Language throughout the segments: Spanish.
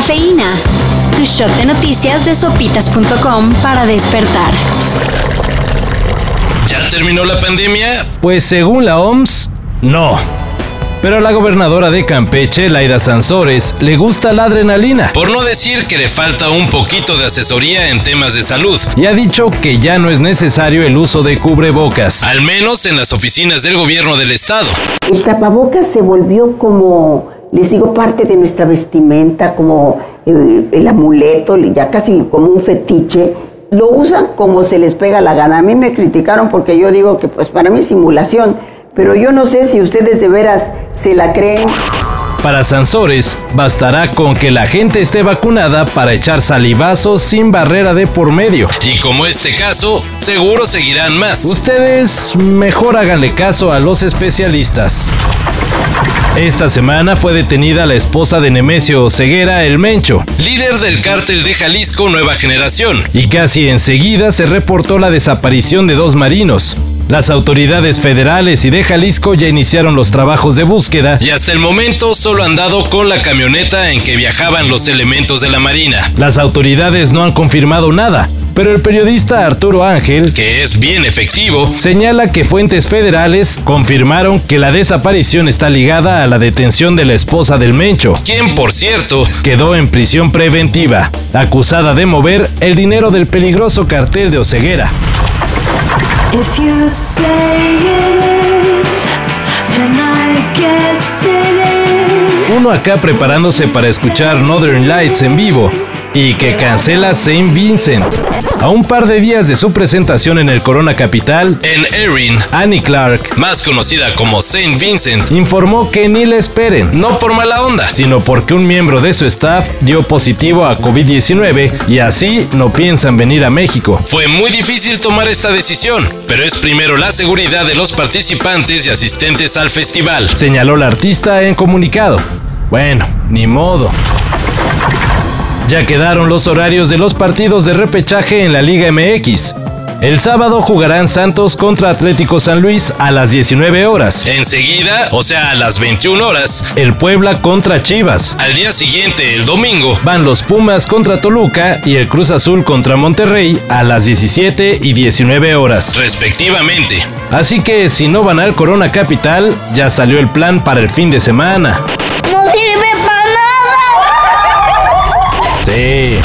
Cafeína. Tu shot de noticias de sopitas.com para despertar. ¿Ya terminó la pandemia? Pues según la OMS, no. Pero a la gobernadora de Campeche, Laida Sansores, le gusta la adrenalina Por no decir que le falta un poquito de asesoría en temas de salud. y ha dicho que ya no es necesario el uso de cubrebocas. Al menos en las oficinas del gobierno del estado. El tapabocas se volvió como, les digo, parte de nuestra vestimenta, como eh, el amuleto, ya casi como un fetiche. Lo usan como se les pega la gana. A mí me criticaron porque yo digo que pues para mí es simulación, pero yo no sé si ustedes de veras se la creen. Para Sansores, bastará con que la gente esté vacunada para echar salivazos sin barrera de por medio. Y como este caso, seguro seguirán más. Ustedes mejor háganle caso a los especialistas. Esta semana fue detenida la esposa de Nemesio Ceguera, el Mencho, Líder del cártel de Jalisco Nueva Generación. y casi enseguida se reportó la desaparición de dos marinos. Las autoridades federales y de Jalisco ya iniciaron los trabajos de búsqueda Y hasta el momento solo han dado con la camioneta en que viajaban los elementos de la Marina. Las autoridades no han confirmado nada, pero el periodista Arturo Ángel Que es bien efectivo. señala que fuentes federales confirmaron que la desaparición está ligada a la detención de la esposa del Mencho. Quien, por cierto, Quedó en prisión preventiva, acusada de mover el dinero del peligroso cartel de Oceguera. If you say it is, then I guess it is. Uno acá preparándose para escuchar Northern Lights en vivo y que cancela Saint Vincent. A un par de días de su presentación en el Corona Capital, en Erin, Annie Clark más conocida como Saint Vincent, informó que ni le esperen, no por mala onda, sino porque un miembro de su staff dio positivo a COVID-19 y así no piensan venir a México. Fue muy difícil tomar esta decisión, pero es primero la seguridad de los participantes y asistentes al festival. señaló la artista en comunicado. Bueno, ni modo. Ya quedaron los horarios de los partidos de repechaje en la Liga MX. El sábado jugarán Santos contra Atlético San Luis a las 19 horas. Enseguida, o sea, a las 21 horas, El Puebla contra Chivas. al día siguiente, el domingo, Van los Pumas contra Toluca y el Cruz Azul contra Monterrey a las 17 y 19 horas. respectivamente. Así que si no van al Corona Capital, ya salió el plan para el fin de semana. no sirve para nada. Sí.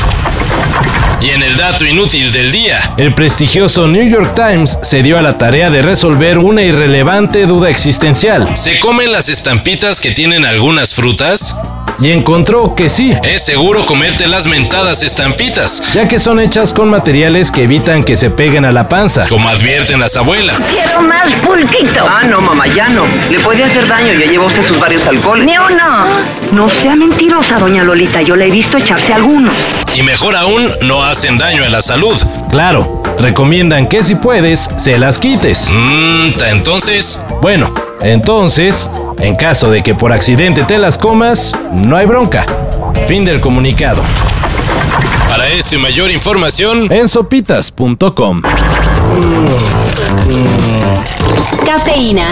Y en el dato inútil del día, El prestigioso New York Times se dio a la tarea de resolver una irrelevante duda existencial ¿se comen las estampitas que tienen algunas frutas? y encontró que sí, Es seguro comerte las mentadas estampitas, ya que son hechas con materiales que evitan que se peguen a la panza. como advierten las abuelas. Quiero más pulquito. Ah, no, mamá, ya no. Le puede hacer daño, ya lleva usted sus varios alcoholes. Ni uno. No sea mentirosa, doña Lolita, yo le he visto echarse algunos. Y mejor aún, no hacen daño a la salud. Claro, recomiendan que si puedes, se las quites. Mmm, entonces, Bueno, entonces, en caso de que por accidente te las comas, no hay bronca. Fin del comunicado. para esto y mayor información, En sopitas.com. Cafeína.